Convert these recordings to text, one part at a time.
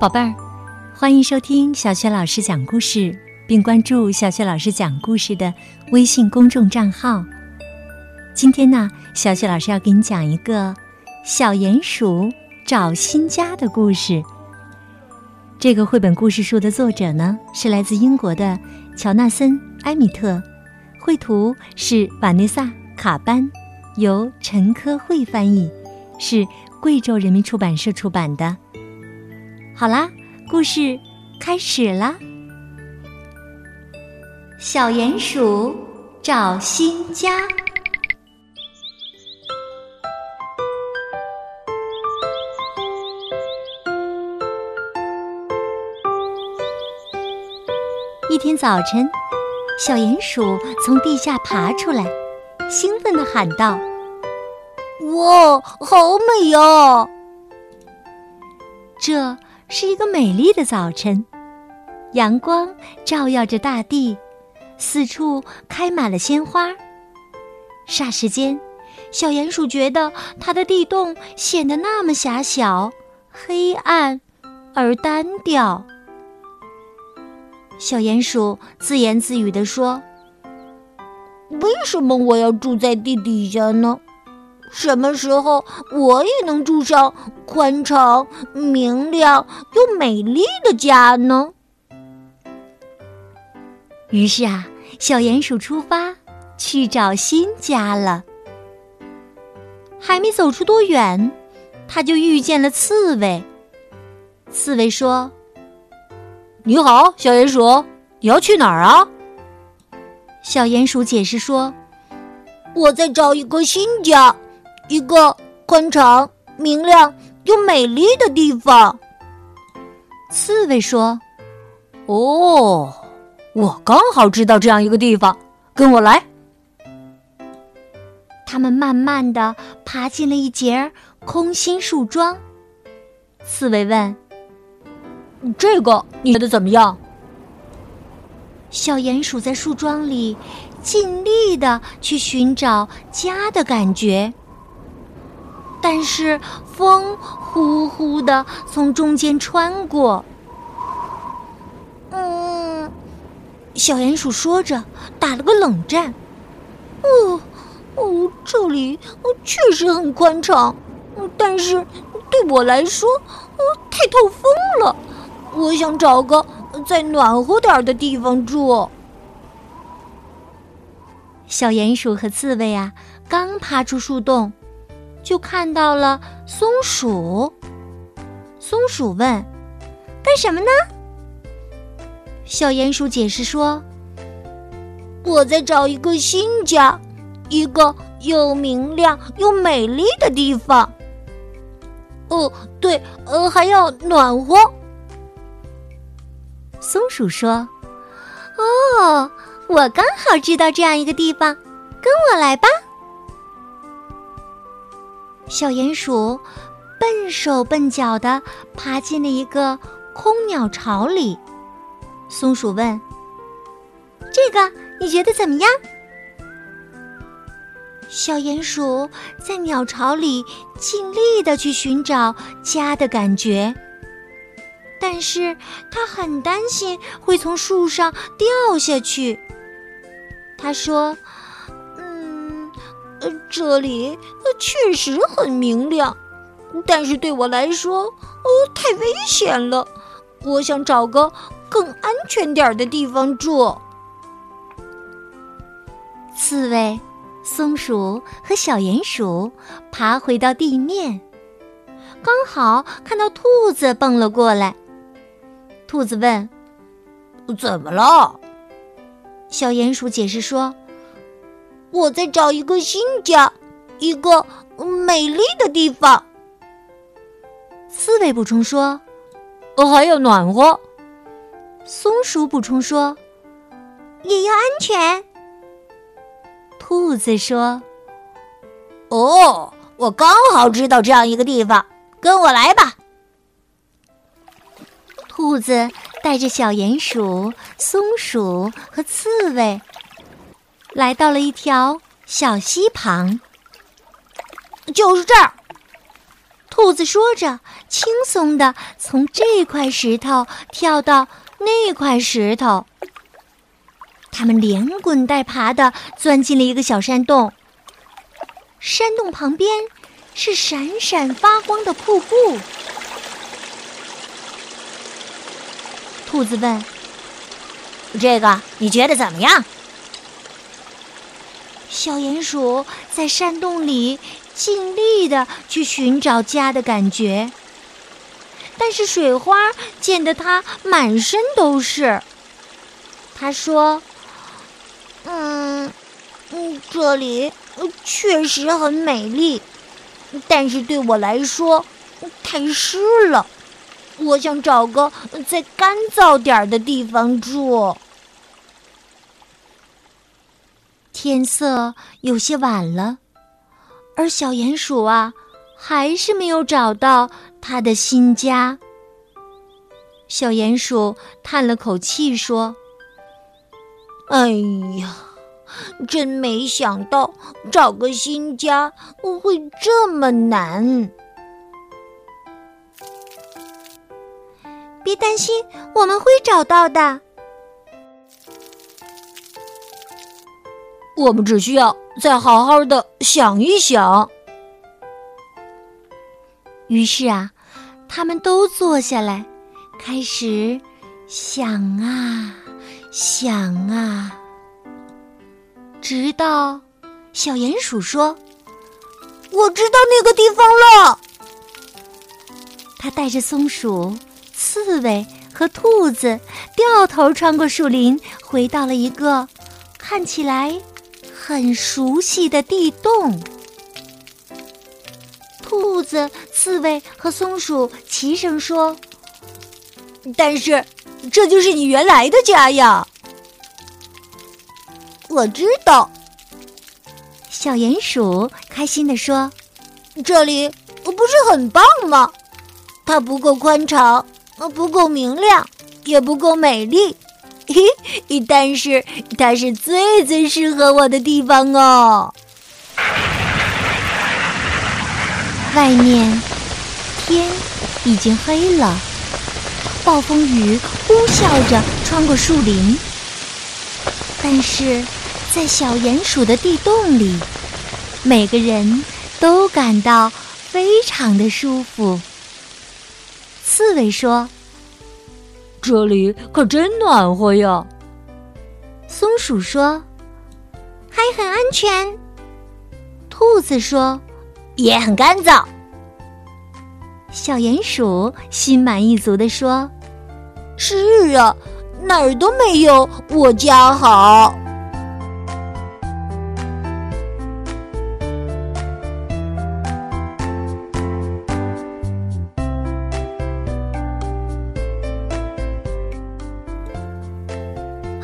宝贝儿，欢迎收听小雪老师讲故事，并关注小雪老师讲故事的微信公众账号。今天呢，小雪老师要给你讲一个小鼹鼠找新家的故事。这个绘本故事书的作者呢，是来自英国的乔纳森·埃米特，绘图是瓦内萨·卡班，由陈科慧翻译，是贵州人民出版社出版的。好啦，故事开始啦！小鼹鼠找新家。一天早晨，小鼹鼠从地下爬出来，兴奋地喊道：“哇，好美呀！”这是一个美丽的早晨，阳光照耀着大地，四处开满了鲜花。霎时间，小鼹鼠觉得它的地洞显得那么狭小、黑暗而单调。小鼹鼠自言自语地说：“为什么我要住在地底下呢？什么时候我也能住上宽敞、明亮又美丽的家呢？”于是啊，小鼹鼠出发去找新家了。还没走出多远，他就遇见了刺猬。刺猬说。你好，小鼹鼠，你要去哪儿啊？小鼹鼠解释说：“我在找一个新家，一个宽敞、明亮又美丽的地方。”刺猬说：“哦，我刚好知道这样一个地方，跟我来。”他们慢慢的爬进了一节空心树桩。刺猬问。这个你觉得怎么样？小鼹鼠在树桩里尽力的去寻找家的感觉，但是风呼呼的从中间穿过。嗯，小鼹鼠说着打了个冷战。哦哦，这里确实很宽敞，但是对我来说，太透风了。我想找个再暖和点的地方住。小鼹鼠和刺猬啊，刚爬出树洞，就看到了松鼠。松鼠问：“干什么呢？”小鼹鼠解释说：“我在找一个新家，一个又明亮又美丽的地方。哦，对，呃，还要暖和。”松鼠说：“哦，我刚好知道这样一个地方，跟我来吧。”小鼹鼠笨手笨脚的爬进了一个空鸟巢里。松鼠问：“这个你觉得怎么样？”小鼹鼠在鸟巢里尽力的去寻找家的感觉。但是他很担心会从树上掉下去。他说：“嗯，这里确实很明亮，但是对我来说，呃，太危险了。我想找个更安全点的地方住。”刺猬、松鼠和小鼹鼠爬回到地面，刚好看到兔子蹦了过来。兔子问：“怎么了？”小鼹鼠解释说：“我在找一个新家，一个美丽的地方。”刺猬补充说：“还要暖和。”松鼠补充说：“也要安全。”兔子说：“哦，我刚好知道这样一个地方，跟我来吧。”兔子带着小鼹鼠、松鼠和刺猬，来到了一条小溪旁。就是这儿。兔子说着，轻松的从这块石头跳到那块石头。他们连滚带爬的钻进了一个小山洞。山洞旁边是闪闪发光的瀑布。兔子问：“这个你觉得怎么样？”小鼹鼠在山洞里尽力的去寻找家的感觉，但是水花溅得它满身都是。他说：“嗯，嗯，这里确实很美丽，但是对我来说太湿了。我想找个再干燥点的地方住。”天色有些晚了，而小鼹鼠啊，还是没有找到它的新家。小鼹鼠叹了口气说：“哎呀，真没想到找个新家会这么难。”别担心，我们会找到的。我们只需要再好好的想一想。于是啊，他们都坐下来，开始想啊想啊，直到小鼹鼠说：“我知道那个地方了。”他带着松鼠、刺猬和兔子掉头穿过树林，回到了一个看起来。很熟悉的地洞，兔子、刺猬和松鼠齐声说：“但是，这就是你原来的家呀！”我知道。小鼹鼠开心地说：“这里不是很棒吗？它不够宽敞，不够明亮，也不够美丽。” 嘿，但是它是最最适合我的地方哦。外面天已经黑了，暴风雨呼啸着穿过树林，但是在小鼹鼠的地洞里，每个人都感到非常的舒服。刺猬说。这里可真暖和呀！松鼠说：“还很安全。”兔子说：“也很干燥。”小鼹鼠心满意足地说：“是啊，哪儿都没有我家好。”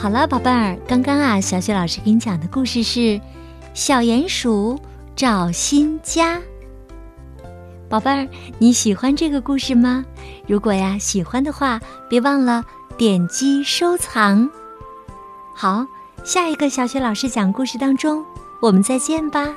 好了，宝贝儿，刚刚啊，小雪老师给你讲的故事是《小鼹鼠找新家》。宝贝儿，你喜欢这个故事吗？如果呀喜欢的话，别忘了点击收藏。好，下一个小雪老师讲故事当中，我们再见吧。